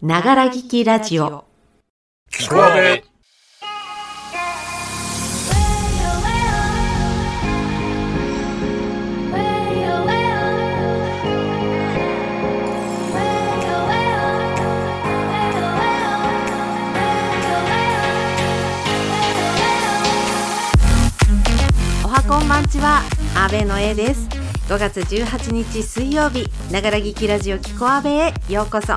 ながら聞きラジオ。聞こえおはこんばんちは阿部の A です。5月18日水曜日ながら聞きラジオキコアベへようこそ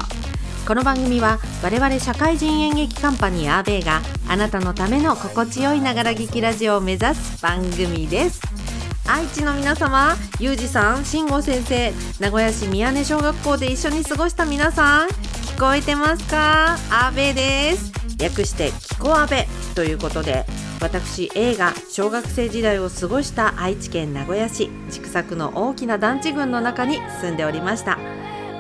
この番組は我々社会人演劇カンパニーアーベイがあなたのための心地よいながら聞きラジオを目指す番組です。愛知の皆様ゆうじさん慎吾先生名古屋市宮根小学校で一緒に過ごした皆さん聞こえてますか？阿部です。略してキコアベということで私 A が小学生時代を過ごした愛知県名古屋市千種区の大きな団地群の中に住んでおりました。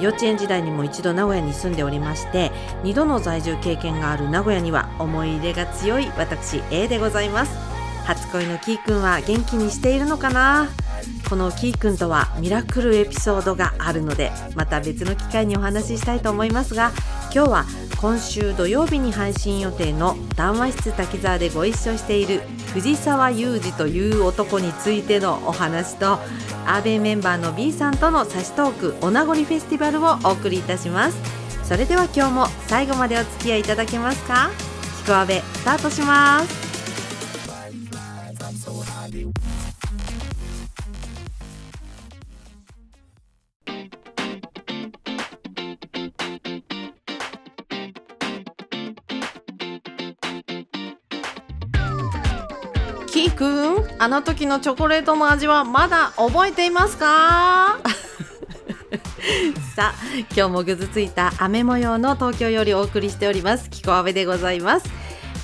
幼稚園時代にも一度名古屋に住んでおりまして2度の在住経験がある名古屋には思い入れが強い私 A でございます。初恋のキーくんは元気にしているのかな？このキーくんとはミラクルエピソードがあるのでまた別の機会にお話ししたいと思いますが今日は今週土曜日に配信予定の談話室滝沢でご一緒している藤沢裕二という男についてのお話とアーベイメンバーの B さんとのサシトークお名残フェスティバルをお送りいたします。それでは今日も最後までお付き合いいただけますか？キコアベスタートしますあの時のチョコレートの味はまだ覚えていますか？さあ今日もぐずついた雨模様の東京よりお送りしております。キコアベでございます。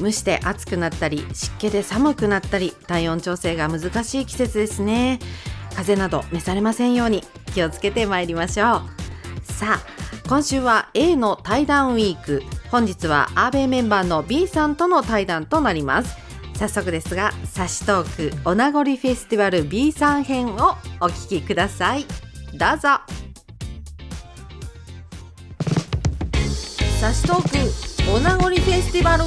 蒸して暑くなったり湿気で寒くなったり体温調整が難しい季節ですね。風邪など召されませんように気をつけてまいりましょう。さあ今週は A の対談ウィーク。本日はアーベイメンバーの B さんとの対談となります。早速ですがサシトークお名残フェスティバル B さん編をお聞きください。どうぞ。サシトークお名残フェスティバル。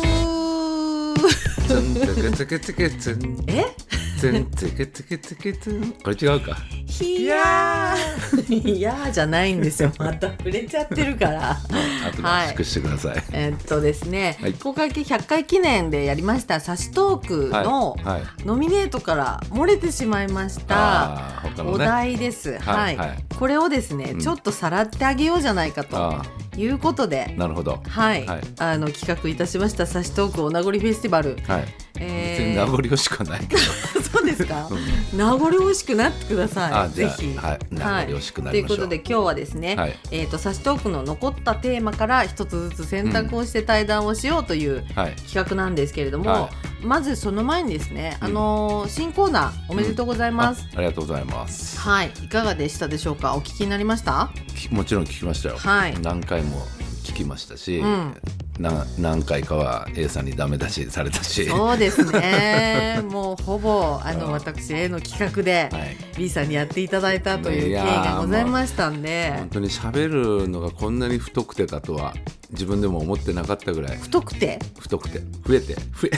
え？ツンツケツケツケツン。これ違うか。いやー。いやーじゃないんですよ。また触れちゃってるから。後で圧縮してください、えっとですね、はい。公開100回記念でやりましたサシトークのはい。はい。ノミネートから漏れてしまいました、ね。題です、ははい。いはい。これをですね、うん。ちょっとさらってあげようじゃないかとあいうことでーなるほど。はい、はい。あの企画いたしましたサシトークお名残フェスティバル、はい、えー。別に名残惜しくはないけど。そうですか、うん。名残惜しくなってください。ぜひ。あはい。名残惜しくなというりましょう、ことで今日はですね、はい。えー、とサシトークの残ったテーマから一つずつ選択をして対談をしようというはい。企画なんですけれども、はまずその前にですね、うん。あのー新コーナーおめでとうございます、あありがとうございます。はいいかがでしたでしょうか？お聞きになりました？きもちろん聞きましたよ、はい。何回も聞きましたし、うんな何回かは A さんにダメ出しされたし。そうですね。もうほぼあのうん。私 A の企画ではい。B さんにやっていただいたという経緯がございましたんで。本当に喋るのがこんなに太くてかとは自分でも思ってなかったぐらい。太くて？太くて。増えて。増え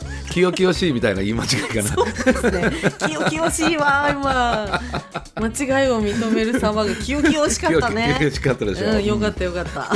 きよきよしいみたいな言い間違いかなですね。清々しいわ今。間違いを認める様が清々しかったね。きよきよしかったでしょ、うん、よかったよかった。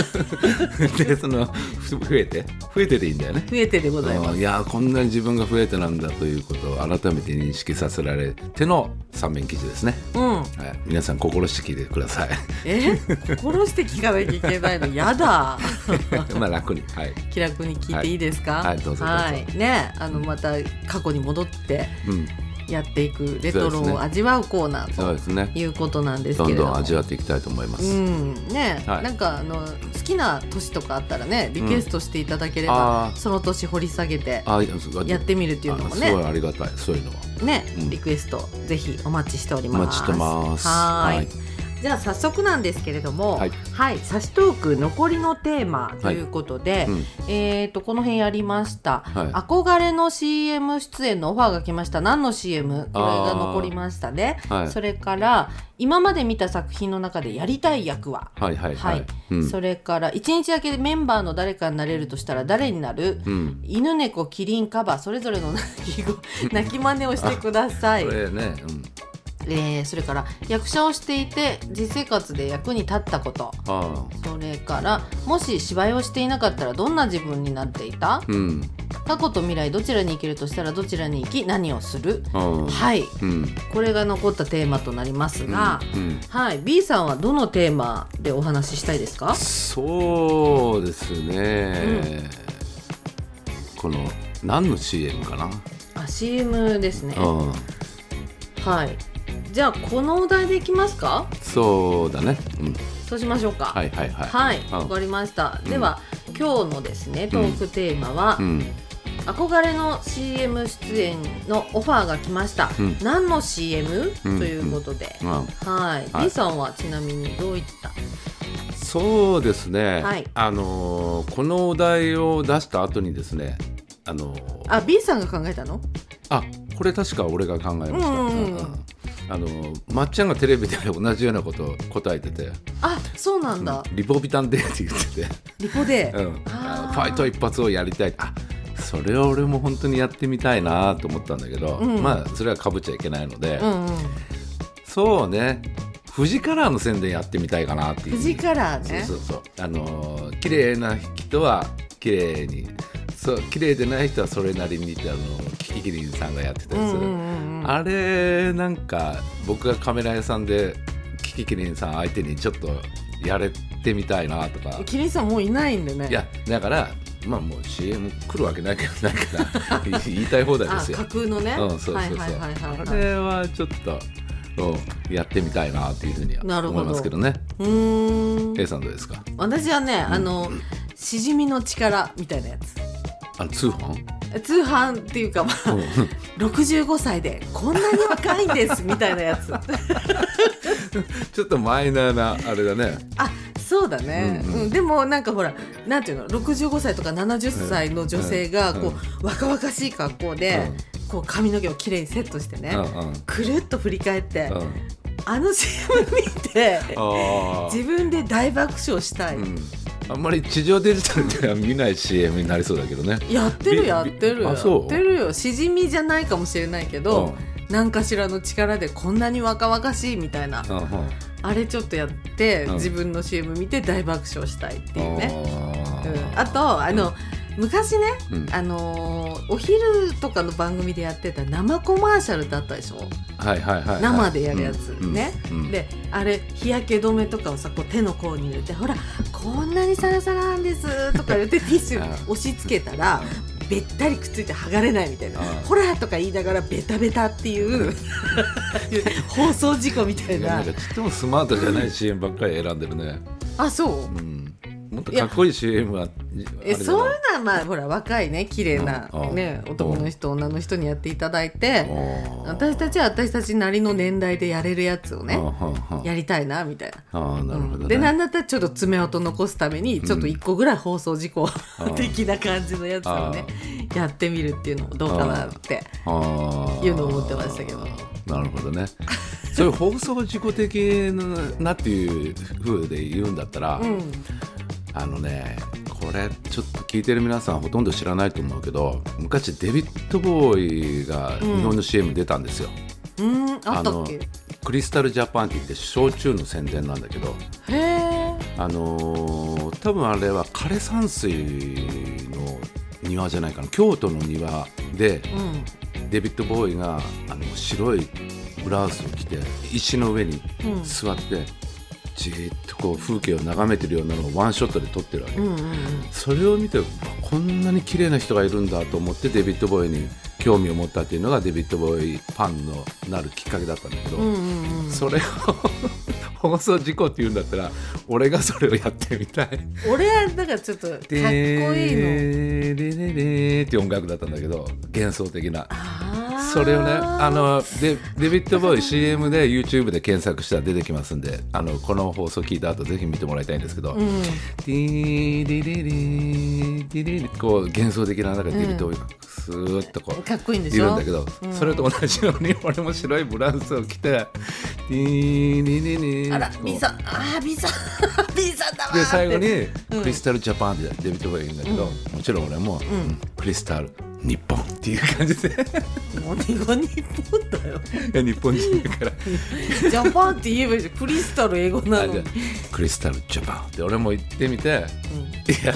でそのふ増えて？増えてでいいんだよね増えてでございます。うんいやこんなに自分が増えてなんだということを改めて認識させられての三面記事ですね、うん。はい、皆さん心して聞いてくださいえ、心して聞かなきゃいけないの、やだ。まあ楽にはい、気楽に聞いていいですか？はいはいどうぞどうぞはいね、あのまた過去に戻ってうん、やっていくレトロを味わうコーナーとそうですね。いうことなんですどんけれども。どん味わっていきたいと思います、うん。ね、はい。なんかあの好きな年とかあったらねリクエストしていただけれあば、ー。その年掘り下げてやってみるっていうのもあすねごいありがたいそういうのは。ね、うん。リクエストぜひお待ちしております。お待ちしてます。はいじゃあ早速なんですけれども、ははいい、サシトーク残りのテーマということで、うん。えっ、とこの辺やりました、はい。憧れの CM 出演のオファーが来ました。何の CM これが残りましたね。はい。それから今まで見た作品の中でやりたい役は？はいはいははい。い、うん。それから一日だけでメンバーの誰かになれるとしたら誰になる、うん。犬猫キリンカバそれぞれの 鳴き声鳴き真似をしてください。こ。れね、うん、えーそれから役者をしていて実生活で役に立ったこと。それからもし芝居をしていなかったらどんな自分になっていた？うん。過去と未来どちらに行けるとしたらどちらに行き何をする？はい。うん。これが残ったテーマとなりますが、うん。はい。B さんはどのテーマでお話ししたいですか？そうですね、この何の CM かな、あ CM ですね。うん、はいじゃあこのお題でいきますか？そうだね、うん、そうしましょうか。はいはいはい。はいうん。わかりました、うん。では今日のですねトークテーマは、うん。憧れの CM 出演のオファーが来ました、うん。何の CM、うん。ということで、うん。はい、はい。B さんはちなみにどういった？そうですね、はい。あのーこのお題を出した後にですねあのーあ B さんが考えたの？あこれ確か俺が考えました、うん。うんうんあのーまっちゃんがテレビで同じようなことを答えてて。あそうなんだ、リポビタンデーって言ってて、リポで、うん、ファイト一発をやりたい。あそれは俺も本当にやってみたいなと思ったんだけど、うん。まあそれはかぶっちゃいけないので、うんうん。そうね。富士カラーの宣伝やってみたいかなっていう。富士カラーね。そうそうそう。あのー綺麗な人は綺麗に。そう綺麗でない人はそれなりにってあのキキキリンさんがやってたやつ、うんうんうんうんあれなんか僕がカメラ屋さんでキキキリンさん相手にちょっとやれてみたいなとか。キリンさんもういないんでね。いやだからまあもう CM 来るわけないけどないから言いたい放題であすよ。架。空のね、うん、そうそうそう。あはいれはちょっと、うん、やってみたいなっていうふうには思いますけどね。うーん。A さんどうですか？私はね、あのしじみの力みたいなやつ。あの通販？通販っていうかまあうん。65歳でこんなに若いんですみたいなやつ。ちょっとマイナーなあれだね。あそうだね、うんうん。うん。でもなんかほらなんていうの？65歳とか70歳の女性がうん。こう若々しい格好で、こう髪の毛をきれいにセットしてね、くるっと振り返って、うん。あの CM 見てあ自分で大爆笑したい、あんまり地上デジタルでは見ない CM になりそうだけどね。やってるびやってる。やってるよ。しじみじゃないかもしれないけど、何かしらの力でこんなに若々しいみたいな。うんうん。あれちょっとやって、うん。自分の CM 見て大爆笑したいっていうね。あうん。ーあとあの、昔ね、うん。あのーお昼とかの番組でやってた生コマーシャルだったでしょ？はいはいはいはい。生でやるやつ、うんね、うん。であれ日焼け止めとかをさこう手の甲に入れてほらこんなにサラサラなんですとか言ってティッシュ 押し付けたらべったりくっついて剥がれないみたいな。ほらとか言いながらベタベタっていう 放送事故みたいな。なんかちっともスマートじゃない CM ばっかり選んでるね。あそう？うん。もっとかっこいい CM は。えそういうのはまあほら若いね綺麗なうん。ねうん男の人女の人にやっていただいての私たちは私たちなりの年代でやれるやつをねやりたいなみたいな。なるほど、ね。うん。でなんだったらちょっと爪痕残すためにちょっと一個ぐらい放送事故うん的な感じのやつをねやってみるっていうのもどうかなっていうのを思ってましたけど。なるほどね。そういう放送事故的なっていう風で言うんだったら、うんあのねこれちょっと聞いてる皆さんほとんど知らないと思うけど昔デビッド・ボーイが日本の CM 出たんですよ、うんあったっけ？クリスタルジャパンって言って焼酎の宣伝なんだけど。あのー多分あれは枯山水の庭じゃないかな。京都の庭でうん。デビッド・ボーイがあの白いブラウスを着て石の上にうん。座って、じーっとこう風景を眺めてるようなのをワンショットで撮ってるわけ、うんうんうん。それを見てこんなに綺麗な人がいるんだと思ってデビッド・ボーイに興味を持ったっていうのがデビッド・ボーイファンのなるきっかけだったんだけど、うんうんうん。それを放送事故って言うんだったら俺がそれをやってみたい。俺はだからちょっとかっこいいの。でーれれれーって音楽だったんだけど幻想的な。あそれをねあのデデビッド・ボーイ CM で YouTube で検索したら出てきますんであのこの放送聞いた後ぜひ見てもらいたいんですけど、ディーディリリディリリこう幻想的な中でデビッド・ボーイがスーッとこうかっこいいんでいしょるんだけど、それと同じように俺も白いブラウスを着てディーリリリあらこう B さんあー B さん B さんだわで最後にクリスタルジャパンってデビッド・ボーイが言うんだけど、もちろん俺も、うんクリスタル日本。っていう感じで。何が日本だよ。いや日本人だから。ジャパンって言えばいいじゃん。クリスタル英語なのに。クリスタルジャパン。って俺も言ってみて、いや。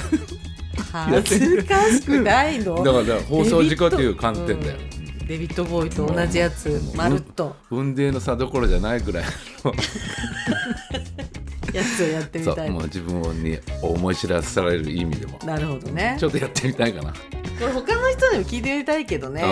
恥ずかしくないの。だからだから放送事故っていう観点だよ、うん。デビッド・ボーイと同じやつまるっと運命の差どころじゃないぐらいの。やつをやってみたい。そうもう自分に思い知らされる意味でも。なるほどね。ちょっとやってみたいかなこれ他の人にも聞いてみたいけどね。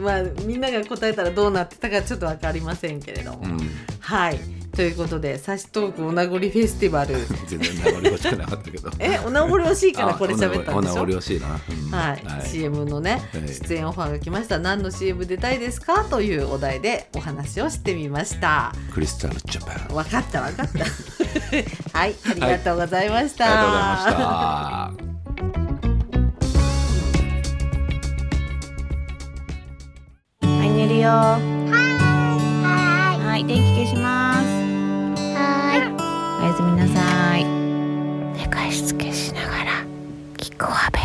まあみんなが答えたらどうなってたかちょっと分かりませんけれども、うん。はい。ということで「サシトークお名残フェスティバル。全然名残惜しくなかったけど」えお名残惜しいからこれ喋ったんでしお名ょ残惜しいな、うん。はい、CM のね、はい。出演オファーが来ました。何の CM 出たいですか？というお題でお話をしてみました。クリスタルジャパン。分かった分かった。はい。ありがとうございました、ありがとうございはい。はい電気消します。おやすみなさい。寝かしつけしながら聞くわべ。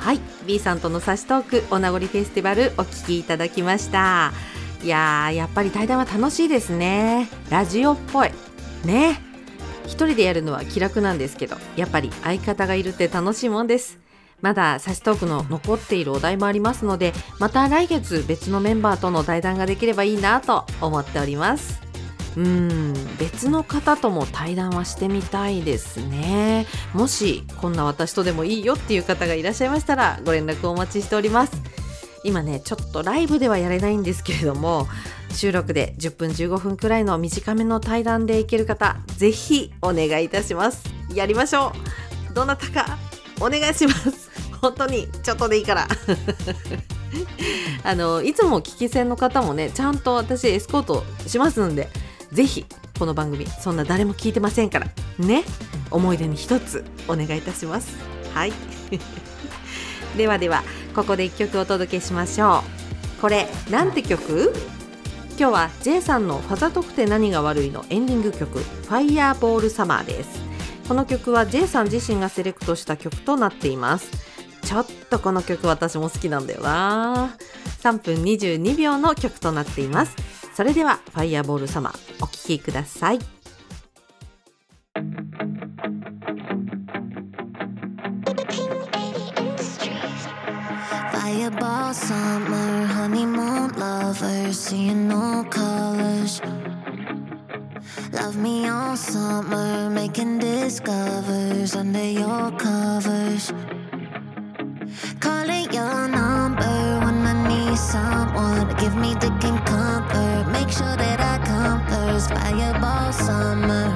はい。B さんとのサシトークお名残フェスティバルお聞きいただきました。いやーやっぱり対談は楽しいですね。ラジオっぽい。ね。一人でやるのは気楽なんですけどやっぱり相方がいるって楽しいもんですまだサシトークの残っているお題もありますのでまた来月別のメンバーとの対談ができればいいなと思っております。うーん別の方とも対談はしてみたいですね。もしこんな私とでもいいよっていう方がいらっしゃいましたらご連絡お待ちしております。今ねちょっとライブではやれないんですけれども収録で10分15分くらいの短めの対談でいける方ぜひお願いいたします。やりましょう。どなたか。お願いします。本当にちょっとでいいから。あのいつも聞き戦の方もねちゃんと私エスコートしますんでぜひこの番組そんな誰も聞いてませんからね思い出に一つお願いいたします。はい。ではではここで一曲お届けしましょう。これなんて曲？今日は J さんの「ファザ特定何が悪い」のエンディング曲「ファイヤーボールサマーです。この曲は J さん自身がセレクトした曲となっています。ちょっとこの曲私も好きなんだよな。3分22秒の曲となっています。それでは「ファイヤーボールサマーお聴きください。Fireball summer, honeymoon lovers, seeing no colors. Love me all summer, making discovers under your covers. Calling your number when I need someone give me dick and comfort. Make sure that I come first. Fireball summer,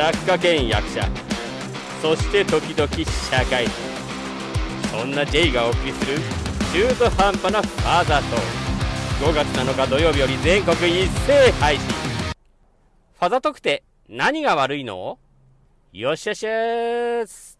作家兼役者。そして時々社会。人そんな J がお送りする中途半端なファーザートー5月7日土曜日より全国一斉配信。ファザトクって何が悪いの？よっしゃっしゃーす。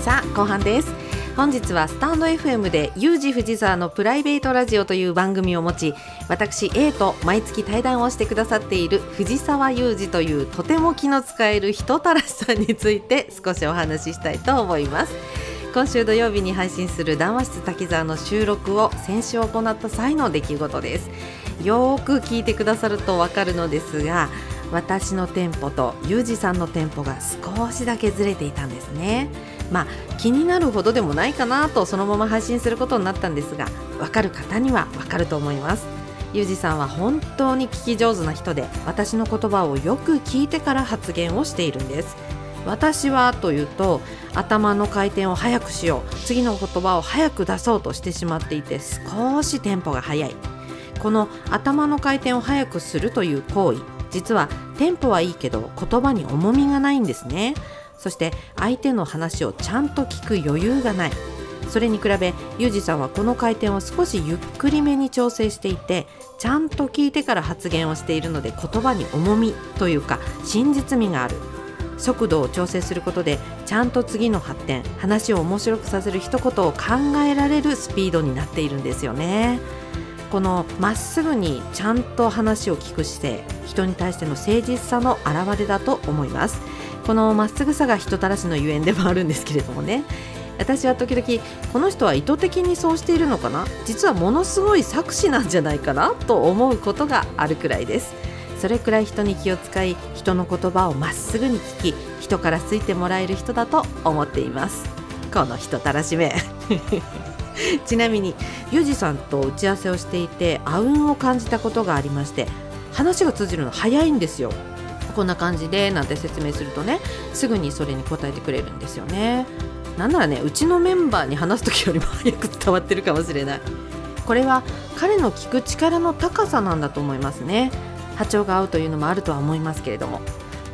さあ後半です。本日はスタンド FM で U 字藤沢のプライベートラジオという番組を持ち私 A と毎月対談をしてくださっている藤沢裕二というとても気の使える人たらしさんについて少しお話ししたいと思います。今週土曜日に配信する談話室滝沢の収録を先週行った際の出来事です。よーく聞いてくださるとわかるのですが私のテンポとユージさんのテンポが少しだけずれていたんですね。まあ気になるほどでもないかなとそのまま配信することになったんですがわかる方にはわかると思います。ユージさんは本当に聞き上手な人で私の言葉をよく聞いてから発言をしているんです。私はというと頭の回転を速くしよう次の言葉を早く出そうとしてしまっていて少しテンポが速い。この頭の回転を速くするという行為実はテンポはいいけど言葉に重みがないんですね。そして相手の話をちゃんと聞く余裕がない。それに比べユージさんはこの回転を少しゆっくりめに調整していてちゃんと聞いてから発言をしているので言葉に重みというか真実味がある。速度を調整することでちゃんと次の発展話を面白くさせる一言を考えられるスピードになっているんですよね。このまっすぐにちゃんと話を聞く姿勢人に対しての誠実さの表れだと思います。このまっすぐさが人たらしのゆえんでもあるんですけれどもね。私は時々この人は意図的にそうしているのかな？実はものすごい作詞なんじゃないかな？と思うことがあるくらいです。それくらい人に気を使い人の言葉をまっすぐに聞き人から好いてもらえる人だと思っています。この人たらしめ。ちなみにユージさんと打ち合わせをしていてあうんを感じたことがありまして話が通じるの早いんですよ。こんな感じでなんて説明するとねすぐにそれに答えてくれるんですよね。なんならねうちのメンバーに話す時よりも早く伝わってるかもしれない。これは彼の聞く力の高さなんだと思いますね。波長が合うというのもあるとは思いますけれども。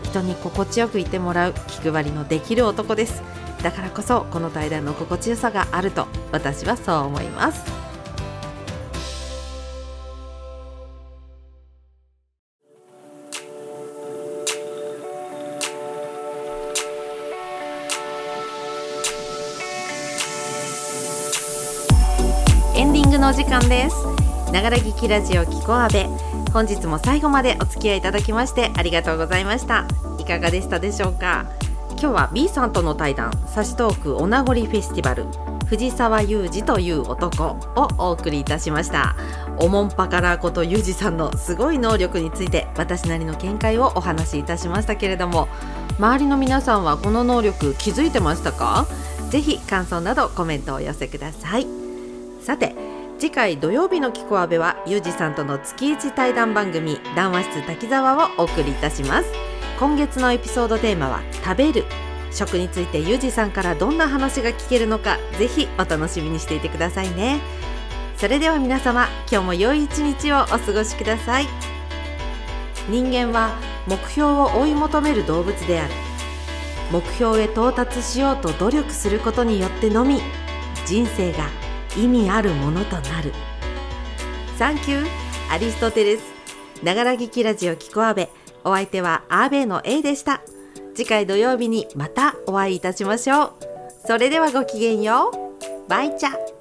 人に心地よくいてもらう気配りのできる男です。だからこそこの対談の心地よさがあると私はそう思います。間です。ながら聞きラジオキコアベ本日も最後までお付き合いいただきましてありがとうございました。いかがでしたでしょうか？今日は B さんとの対談サシトークお名残フェスティバル藤沢裕二という男をお送りいたしました。おもんぱからこと裕二さんのすごい能力について私なりの見解をお話しいたしましたけれども周りの皆さんはこの能力気づいてましたか？ぜひ感想などコメントをお寄せください。さて次回土曜日のキコアベはユージさんとの月一対談番組談話室滝沢をお送りいたします。今月のエピソードテーマは食べる。食についてユージさんからどんな話が聞けるのかぜひお楽しみにしていてくださいね。それでは皆様今日も良い一日をお過ごしください。人間は目標を追い求める動物である。目標へ到達しようと努力することによってのみ人生が意味あるものとなる。サンキューアリストテレスながら聞きラジオキコアベお相手はアーベの A でした。次回土曜日にまたお会いいたしましょう。それではごきげんよう。バイチャ。